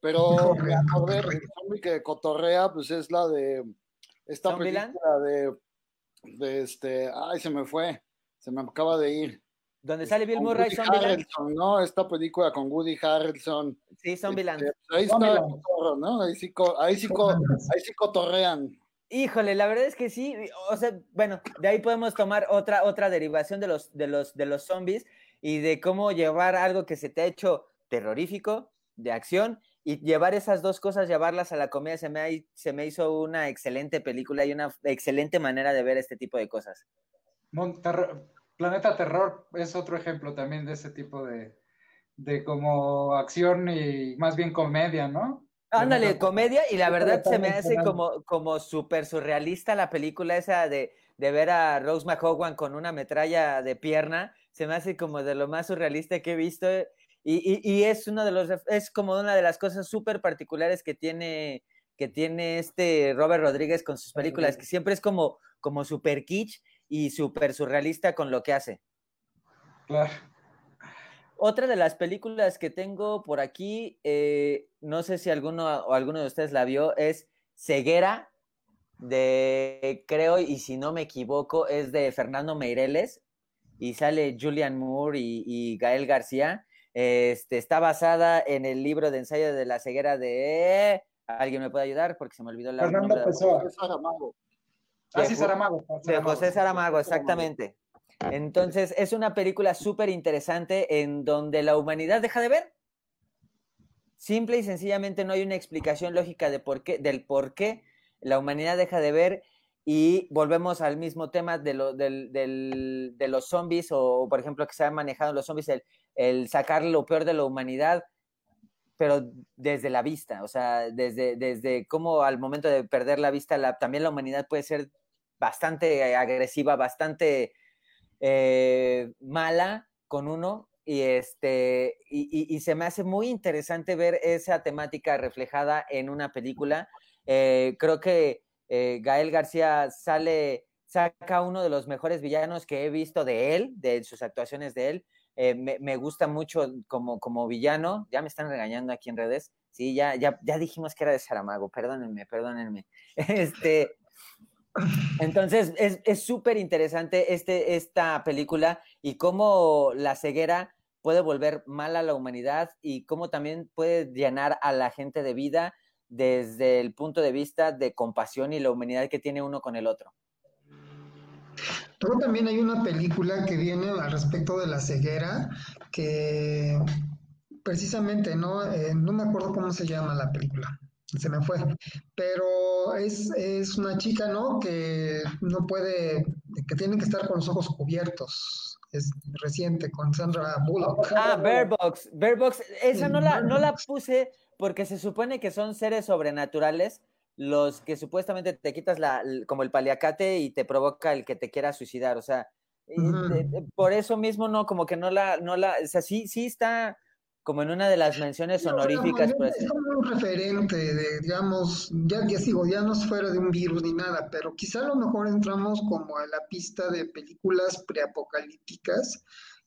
pero el zombie que cotorrea, pues es la de esta película de, de este, ay, se me fue, se me acaba de ir. Donde sale Bill Murray, Zombieland. ¿no? Esta película con Woody Harrelson. Sí, Zombieland. Este, ahí está, ¿no? Ahí sí, ahí sí, ahí sí cotorrean. Híjole, la verdad es que sí, o sea, bueno, de ahí podemos tomar otra, otra derivación de los, de, los, de los zombies y de cómo llevar algo que se te ha hecho terrorífico, de acción, y llevar esas dos cosas, llevarlas a la comedia, se me, se me hizo una excelente película y una excelente manera de ver este tipo de cosas. Planeta Terror es otro ejemplo también de ese tipo de, de como acción y más bien comedia, ¿no? Ándale, comedia, y la verdad se me hace como, como súper surrealista la película esa de, de ver a Rose McHogan con una metralla de pierna, se me hace como de lo más surrealista que he visto, y, y, es uno de los, es como una de las cosas súper particulares que tiene, que tiene este Robert Rodríguez con sus películas, que siempre es como, como súper kitsch y súper surrealista con lo que hace. Claro. Otra de las películas que tengo por aquí, eh, no sé si alguno o alguno de ustedes la vio, es Ceguera, de, creo, y si no me equivoco, es de Fernando Meireles, y sale Julian Moore y, Gael García. Este, está basada en el libro de ensayo de la ceguera de... ¿Alguien me puede ayudar? Porque se me olvidó la Fernando Pessoa. Saramago. Ah, sí, Saramago. De José Saramago, exactamente. Entonces, es una película súper interesante en donde la humanidad deja de ver. Simple y sencillamente no hay una explicación lógica de por qué, del por qué la humanidad deja de ver y volvemos al mismo tema de, de los zombies o, por ejemplo, que se han manejado los zombies, el, sacar lo peor de la humanidad, pero desde la vista, o sea, desde, desde cómo al momento de perder la vista, también la humanidad puede ser bastante agresiva, bastante eh, mala con uno y este y, se me hace muy interesante ver esa temática reflejada en una película. Eh, creo que eh, Gael García sale saca uno de los mejores villanos que he visto de él, de sus actuaciones de él. Me, gusta mucho como, como villano. Ya me están regañando aquí en redes. Sí, ya, ya, ya dijimos que era de Saramago. Perdónenme, perdónenme. <laughs> Este, entonces, es súper interesante este, esta película y cómo la ceguera puede volver mal a la humanidad y cómo también puede llenar a la gente de vida desde el punto de vista de compasión y la humanidad que tiene uno con el otro. Luego también hay una película que viene al respecto de la ceguera que precisamente, ¿no? Eh, no me acuerdo cómo se llama la película se me fue. Pero es, es, una chica, ¿no? Que no puede, que tiene que estar con los ojos cubiertos. Es reciente, con Sandra Bullock. Ah, Bear Box. Bear Box. Esa no la, no la puse porque se supone que son seres sobrenaturales los que supuestamente te quitas la, como el paliacate y te provoca el que te quiera suicidar. O sea, por eso mismo no, como que no la, no la, o sea, sí, sí está como en una de las menciones honoríficas. es como un referente de, digamos, ya, ya sigo, ya no es fuera de un virus ni nada, pero quizá a lo mejor entramos como a la pista de películas preapocalípticas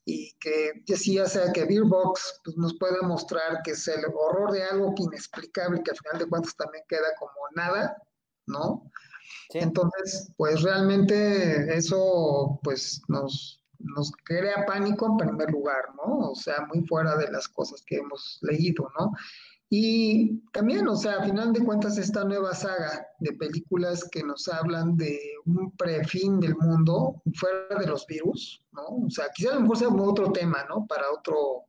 y que ya sea que Beerbox pues, nos pueda mostrar que es el horror de algo que inexplicable, que al final de cuentas también queda como nada, ¿no? Entonces, pues realmente eso pues nos, nos crea pánico en primer lugar, ¿no? O sea, muy fuera de las cosas que hemos leído, ¿no? Y también, o sea, a final de cuentas, esta nueva saga de películas que nos hablan de un prefin del mundo fuera de los virus, ¿no? O sea, quizá a lo mejor sea otro tema, ¿no? Para otro,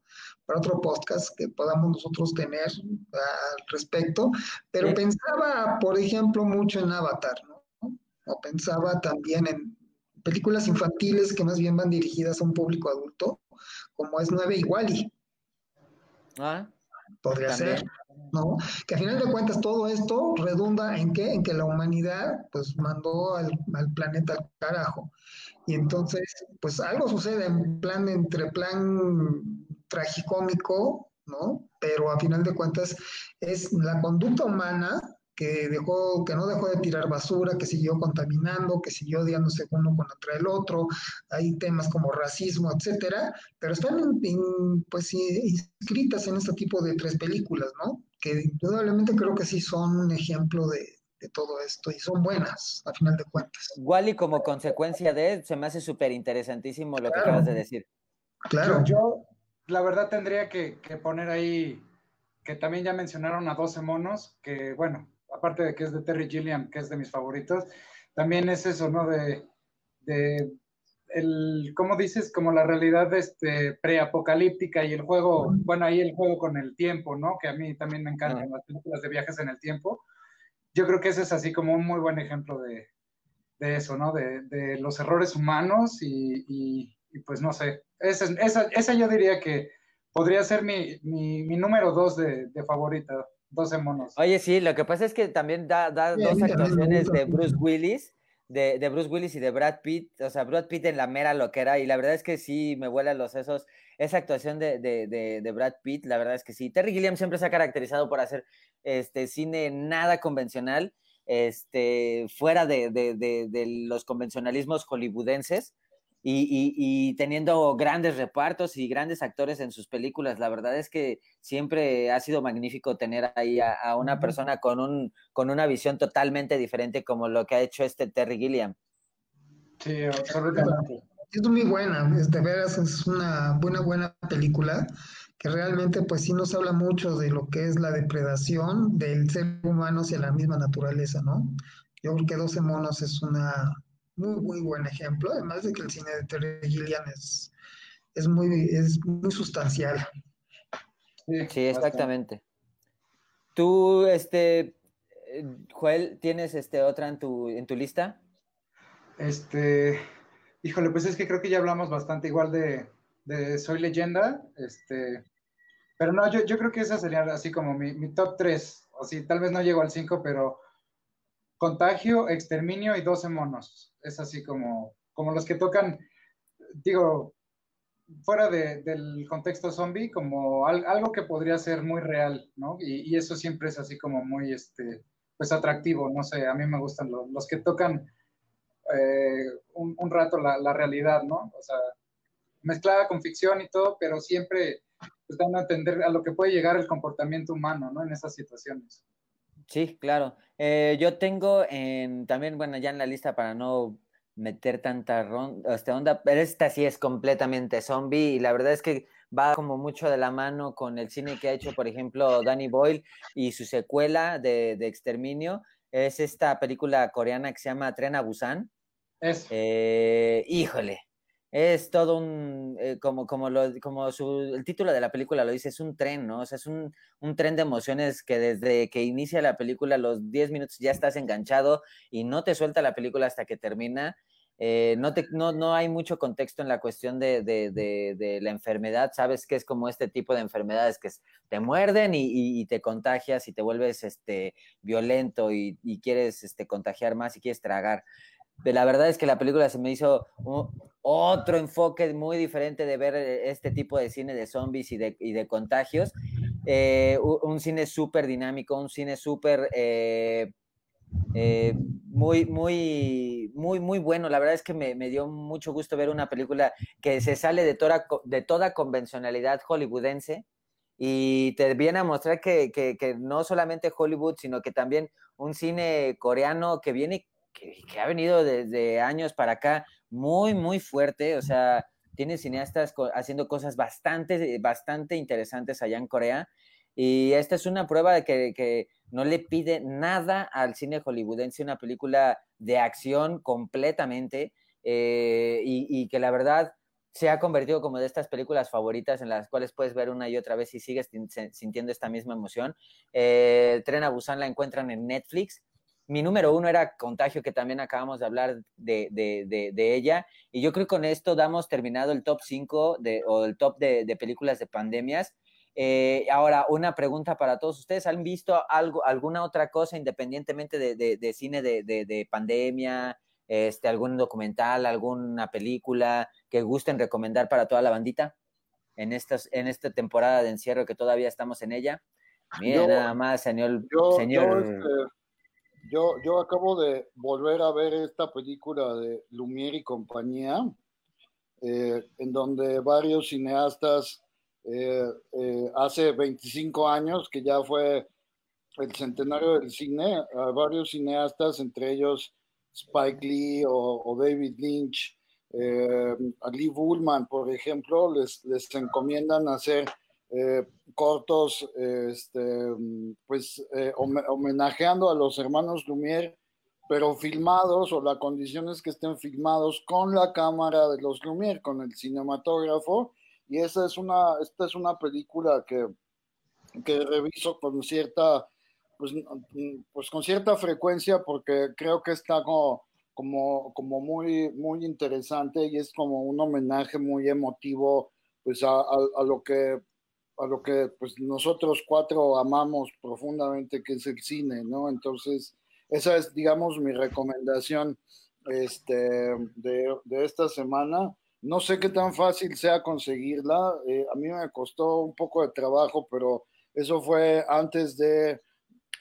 para otro podcast que podamos nosotros tener al respecto, pero pensaba, por ejemplo, mucho en Avatar, ¿no? O pensaba también en películas infantiles que más bien van dirigidas a un público adulto, como es Nueve y Ah, Podría ser, ¿no? Que a final de cuentas todo esto redunda en qué? En que la humanidad pues mandó al, planeta al carajo. Y entonces, pues algo sucede en plan, entre plan tragicómico, ¿no? Pero a final de cuentas es la conducta humana que dejó, que no dejó de tirar basura, que siguió contaminando, que siguió odiándose uno contra el otro, hay temas como racismo, etcétera, pero están pues inscritas en este tipo de tres películas, ¿no? Que indudablemente creo que sí son un ejemplo de, todo esto y son buenas, a final de cuentas. Igual y como consecuencia de, se me hace súper interesantísimo lo que acabas de decir. Claro. Yo, la verdad tendría que, que poner ahí que también ya mencionaron a 12 monos, que bueno, aparte de que es de Terry Gilliam, que es de mis favoritos, también es eso, ¿no? De, el, ¿cómo dices? Como la realidad este, preapocalíptica y el juego, bueno, ahí el juego con el tiempo, ¿no? Que a mí también me encantan las películas de viajes en el tiempo. Yo creo que ese es así como un muy buen ejemplo de, de eso, ¿no? De, de, los errores humanos y, y, pues no sé, esa, esa, esa, yo diría que podría ser mi, mi, mi número dos de, de, favorita, 12 monos. Oye, sí, lo que pasa es que también da, da sí, dos actuaciones de Bruce Willis de, de, Bruce Willis y de Brad Pitt, o sea, Brad Pitt en la mera loquera, y la verdad es que sí me vuelan los sesos. Esa actuación de, de, de, Brad Pitt, la verdad es que sí. Terry Gilliam siempre se ha caracterizado por hacer este cine nada convencional, este, fuera de, los convencionalismos hollywoodenses. Y, y, y, teniendo grandes repartos y grandes actores en sus películas. La verdad es que siempre ha sido magnífico tener ahí a, a una persona con, un, con una visión totalmente diferente como lo que ha hecho este Terry Gilliam. Sí, absolutamente. Es muy buena, de veras es una buena, buena película que realmente pues sí nos habla mucho de lo que es la depredación del ser humano hacia la misma naturaleza, ¿no? Yo creo que 12 monos es una muy, muy buen ejemplo, además de que el cine de Terry Gilliam es, es, muy, es muy sustancial. Sí, exactamente. Tú, este, Joel, ¿tienes este, otra en tu, en tu lista? Este, híjole, pues es que creo que ya hablamos bastante igual de, de Soy Leyenda, este, pero no, yo, yo creo que esa sería así como mi, mi top 3, o sí, tal vez no llego al 5, pero Contagio, Exterminio y 12 monos. Es así como, como los que tocan, digo, fuera de, del contexto zombie, como al, algo que podría ser muy real, ¿no? Y, eso siempre es así como muy, este, pues atractivo, no sé, a mí me gustan los, que tocan eh, un, rato la, realidad, ¿no? O sea, mezclada con ficción y todo, pero siempre pues, dan a entender a lo que puede llegar el comportamiento humano, ¿no? En esas situaciones. Sí, claro. Eh, yo tengo en, también, bueno, ya en la lista para no meter tanta ronda, esta onda, pero esta sí es completamente zombie y la verdad es que va como mucho de la mano con el cine que ha hecho, por ejemplo, Danny Boyle y su secuela de, de Exterminio. Es esta película coreana que se llama Tren a Busan. Es. Eh, híjole, es todo un, eh, como, como, lo, como su, el título de la película lo dice, es un tren, ¿no? O sea, es un, un tren de emociones que desde que inicia la película, los 10 minutos ya estás enganchado y no te suelta la película hasta que termina. Eh, no, te, no, no hay mucho contexto en la cuestión de, de, de, la enfermedad, sabes que es como este tipo de enfermedades que te muerden y te contagias y te vuelves este, violento y, y quieres este, contagiar más y quieres tragar la verdad es que la película se me hizo un, otro enfoque muy diferente de ver este tipo de cine de zombies y de, y de contagios. Eh, un cine súper dinámico, un cine súper eh, eh, muy, muy, muy, muy bueno. La verdad es que me, me, dio mucho gusto ver una película que se sale de toda, de toda convencionalidad hollywoodense y te viene a mostrar que, que, que no solamente Hollywood, sino que también un cine coreano que viene que, ha venido desde años para acá muy, muy fuerte. O sea, tiene cineastas haciendo cosas bastante, bastante interesantes allá en Corea. Y esta es una prueba de que, no le pide nada al cine hollywoodense, una película de acción completamente. Eh, y, y, que la verdad se ha convertido como de estas películas favoritas en las cuales puedes ver una y otra vez y sigues sintiendo esta misma emoción. Eh, Tren a Busan la encuentran en Netflix mi número uno era Contagio, que también acabamos de hablar de, de, de, de ella. Y yo creo que con esto damos terminado el top 5 o el top de, películas de pandemias. Eh, ahora, una pregunta para todos ustedes. ¿Han visto algo, alguna otra cosa independientemente de, cine de, pandemia? Este, algún documental, alguna película que gusten recomendar para toda la bandita en, estas, en esta temporada de encierro que todavía estamos en ella. Mira, yo, nada más, señor. Yo, señor... Yo, este yo, yo acabo de volver a ver esta película de Lumière y compañía, eh, en donde varios cineastas eh, eh, hace 25 años, que ya fue el centenario del cine, a varios cineastas, entre ellos Spike Lee o, David Lynch, a Lee Bullman, por ejemplo, les, les encomiendan hacer eh, cortos, este, pues eh, homenajeando a los hermanos Lumière pero filmados o la condición es que estén filmados con la cámara de los Lumière, con el cinematógrafo, y esa es una, esta es una película que, que reviso con cierta, pues, pues con cierta frecuencia porque creo que está como, como, como muy, muy interesante y es como un homenaje muy emotivo pues a, a, lo que a lo que pues nosotros cuatro amamos profundamente que es el cine, ¿no? Entonces, esa es, digamos, mi recomendación este, de, de esta semana. No sé qué tan fácil sea conseguirla. Eh, a mí me costó un poco de trabajo, pero eso fue antes de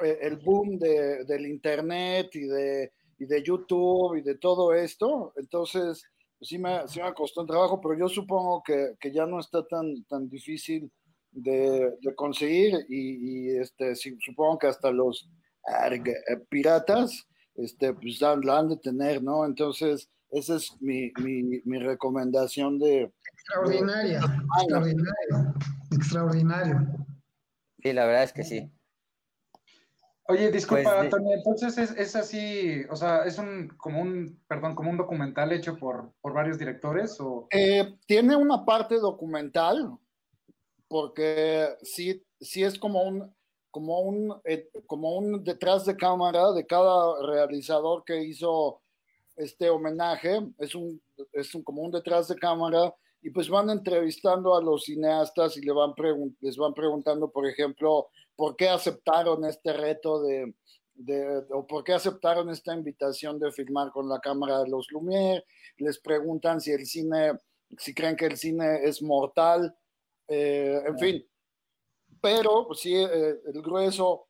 eh, el boom de, del internet y de, y de YouTube y de todo esto. Entonces, sí me, sí me costó un trabajo, pero yo supongo que, que ya no está tan, tan difícil de, de conseguir y, y este, supongo que hasta los eh, piratas este, pues la han de tener, ¿no? Entonces, esa es mi, mi, mi recomendación de... Extraordinaria, extraordinario, extraordinario. Sí, la verdad es que sí. Oye, disculpa, pues Antonio, entonces es, es, así, o sea, es un como un, perdón, como un documental hecho por, por varios directores o eh, tiene una parte documental, porque sí, sí es como un como un eh, como un detrás de cámara de cada realizador que hizo este homenaje, es un, es un como un detrás de cámara y pues van entrevistando a los cineastas y le van les van preguntando, por ejemplo, por qué aceptaron este reto de, de, o por qué aceptaron esta invitación de filmar con la cámara de los Lumière, les preguntan si el cine, si creen que el cine es mortal, eh, en fin, pero pues, sí, eh, el grueso,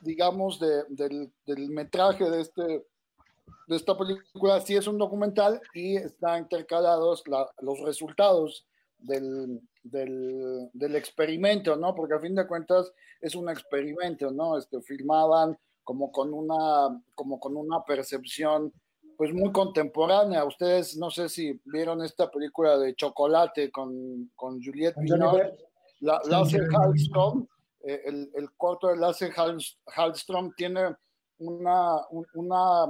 digamos, de, del, del metraje de este de esta película sí es un documental y está intercalados la, los resultados del, del, del, experimento, ¿no? Porque a fin de cuentas es un experimento, ¿no? Este, filmaban como con una, como con una percepción pues muy contemporánea. Ustedes no sé si vieron esta película de Chocolate con, con Juliette Binoche, la, Lasse Hallström, eh, el, el, corto de Lasse Hallström tiene una, una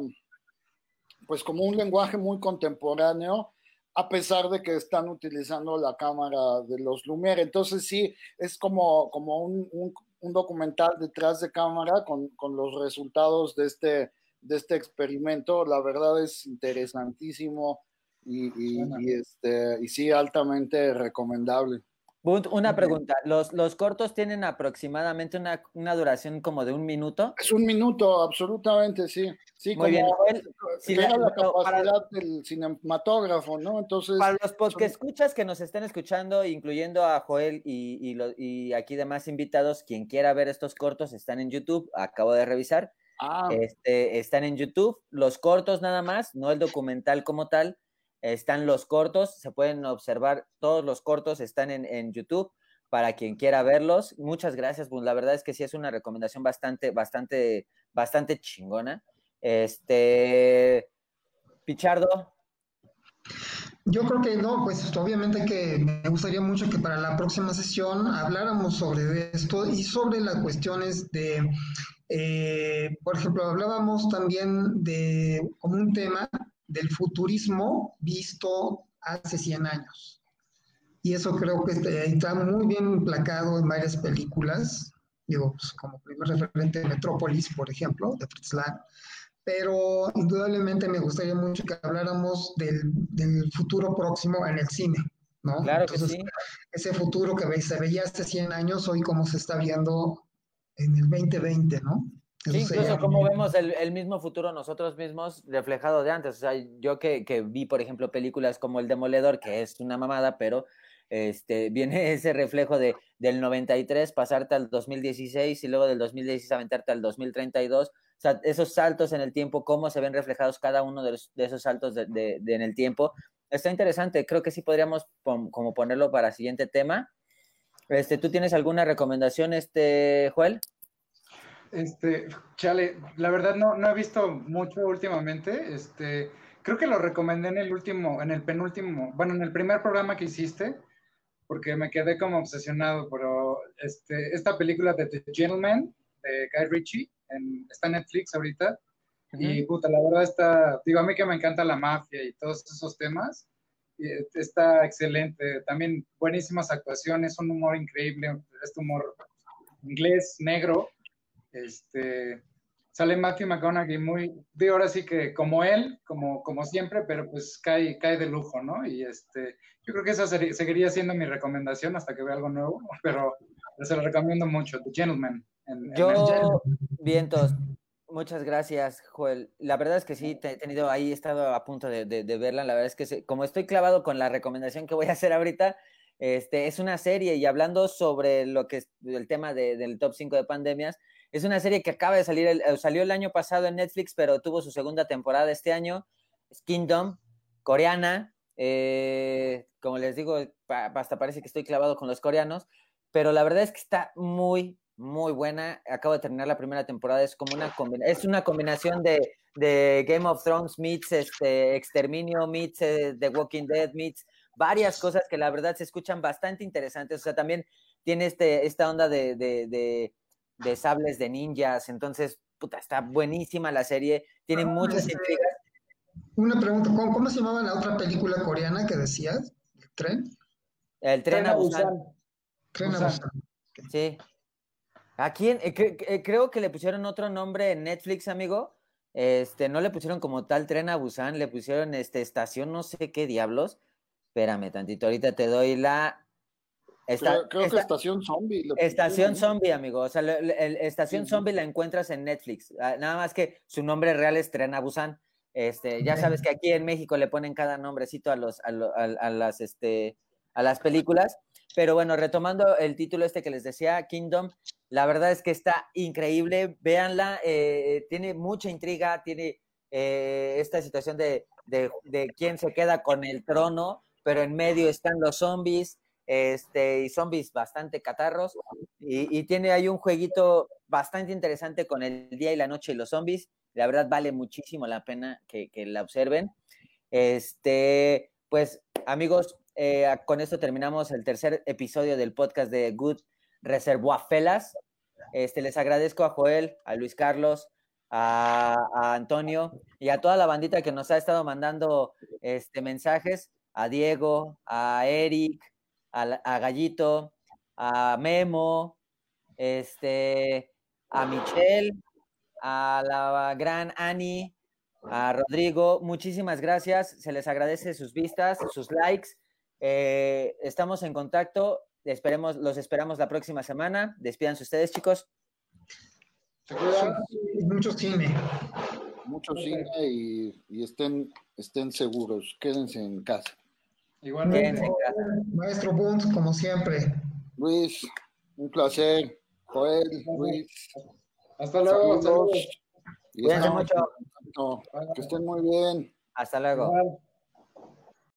pues como un lenguaje muy contemporáneo, a pesar de que están utilizando la cámara de los Lumière. Entonces sí, es como, como un, un, un documental detrás de cámara con, con, los resultados de este, de este experimento. La verdad es interesantísimo y, y, y, este, y sí, altamente recomendable. Bunt, una pregunta. ¿Los, ¿Los, cortos tienen aproximadamente una, una, duración como de un minuto? Es un minuto, absolutamente, sí. Sí, Muy como bien. Si la, la, capacidad para, del cinematógrafo, ¿no? Entonces. Para los que escuchas que nos estén escuchando, incluyendo a Joel y, y, lo, y, aquí demás invitados, quien quiera ver estos cortos están en YouTube, acabo de revisar. Ah. Este, están en YouTube, los cortos nada más, no el documental como tal están los cortos, se pueden observar, todos los cortos están en, en YouTube para quien quiera verlos. Muchas gracias, pues la verdad es que sí es una recomendación bastante, bastante, bastante chingona. Este, Pichardo. Yo creo que no, pues obviamente que me gustaría mucho que para la próxima sesión habláramos sobre esto y sobre las cuestiones de, eh, por ejemplo, hablábamos también de como un tema del futurismo visto hace 100 años. Y eso creo que está muy bien placado en varias películas, digo, pues, como primer referente Metrópolis, por ejemplo, de Fritz Lang, pero indudablemente me gustaría mucho que habláramos del, del futuro próximo en el cine, ¿no? Claro Entonces, que sí. ese futuro que se veía hace 100 años, hoy cómo se está viendo en el 2020, ¿no? Sí, incluso como vemos el, el, mismo futuro nosotros mismos reflejado de antes. O sea, yo que, que, vi, por ejemplo, películas como El Demoledor, que es una mamada, pero este, <laughs> viene ese reflejo de, del 93 pasarte al 2016 y luego del 2016 aventarte al 2032. Sea, esos saltos en el tiempo, cómo se ven reflejados cada uno de, los, de esos saltos de, de, en el tiempo. Está interesante. Creo que sí podríamos pom, como ponerlo para siguiente tema. Este, ¿Tú tienes alguna recomendación, este, Joel? Este, chale, la verdad no, no he visto mucho últimamente. Este, creo que lo recomendé en el último, en el penúltimo, bueno, en el primer programa que hiciste, porque me quedé como obsesionado, pero este, esta película de The Gentleman, de Guy Ritchie, en, está en Netflix ahorita, Y puta, la verdad está, digo, a mí que me encanta la mafia y todos esos temas, eh, está excelente. También buenísimas actuaciones, un humor increíble, este humor inglés, negro. Este, sale Matthew McConaughey muy, de ahora sí que como él, como, como siempre, pero pues cae, cae de lujo, ¿no? Y este, yo creo que esa seguiría siendo mi recomendación hasta que vea algo nuevo, <laughs> pero se lo recomiendo mucho, The Gentleman. Yo, vientos, muchas gracias, Joel. La verdad es que sí, he tenido ahí, he estado a punto de, de, verla, la verdad es que como estoy clavado con la recomendación que voy a hacer ahorita, este, es una serie y hablando sobre lo que es el tema del top 5 de pandemias, es una serie que acaba de salir, eh, salió el año pasado en Netflix, pero tuvo su segunda temporada este año. Es Kingdom, coreana. Eh, como les digo, hasta parece que estoy clavado con los coreanos, pero la verdad es que está muy, muy buena. Acabo de terminar la primera temporada. Es como una, es una combinación de, Game of Thrones meets este, Exterminio, meets eh, The Walking Dead, meets varias cosas que la verdad se escuchan bastante interesantes. O sea, también tiene este, esta onda de de sables de ninjas. Entonces, puta, está buenísima la serie, tiene ah, muchas este, intrigas. Una pregunta, ¿cómo, se llamaba la otra película coreana que decías? ¿El tren? El tren, a Busan. Tren a Busan. Sí. ¿A quién? Eh, eh, creo que le pusieron otro nombre en Netflix, amigo. Este, no le pusieron como tal tren a Busan, le pusieron este estación, no sé qué diablos. Espérame tantito, ahorita te doy la creo, que Estación Zombie. Estación Zombie, amigo. O sea, Estación Zombie la encuentras en Netflix. Ah, nada más que su nombre real es Tren a Busan. Este, ya sabes que aquí en México le ponen cada nombrecito a los, a, las, este, a las películas. Pero bueno, retomando el título este que les decía, Kingdom, la verdad es que está increíble. Véanla, eh, tiene mucha intriga, tiene eh, esta situación de, de, de quién se queda con el trono, pero en medio están los zombies este, y zombies bastante catarros. Y, tiene ahí un jueguito bastante interesante con el día y la noche y los zombies. La verdad vale muchísimo la pena que, la observen. Este, pues amigos, eh, con esto terminamos el tercer episodio del podcast de Good Reservoir Felas. Este, les agradezco a Joel, a Luis Carlos, a, Antonio y a toda la bandita que nos ha estado mandando este, mensajes, a Diego, a Eric, a, Gallito, a Memo, este, a Michelle, a la gran Ani, a Rodrigo. Muchísimas gracias. Se les agradece sus vistas, sus likes. Eh, estamos en contacto. Esperemos, los esperamos la próxima semana. Despídanse ustedes, chicos. Mucho cine. Mucho cine y, y estén, estén seguros. Quédense en casa. Igualmente. Maestro Bunt, como siempre. Luis, un placer. Joel, Luis. Hasta luego. Cuídense mucho. Que estén muy bien. Hasta luego.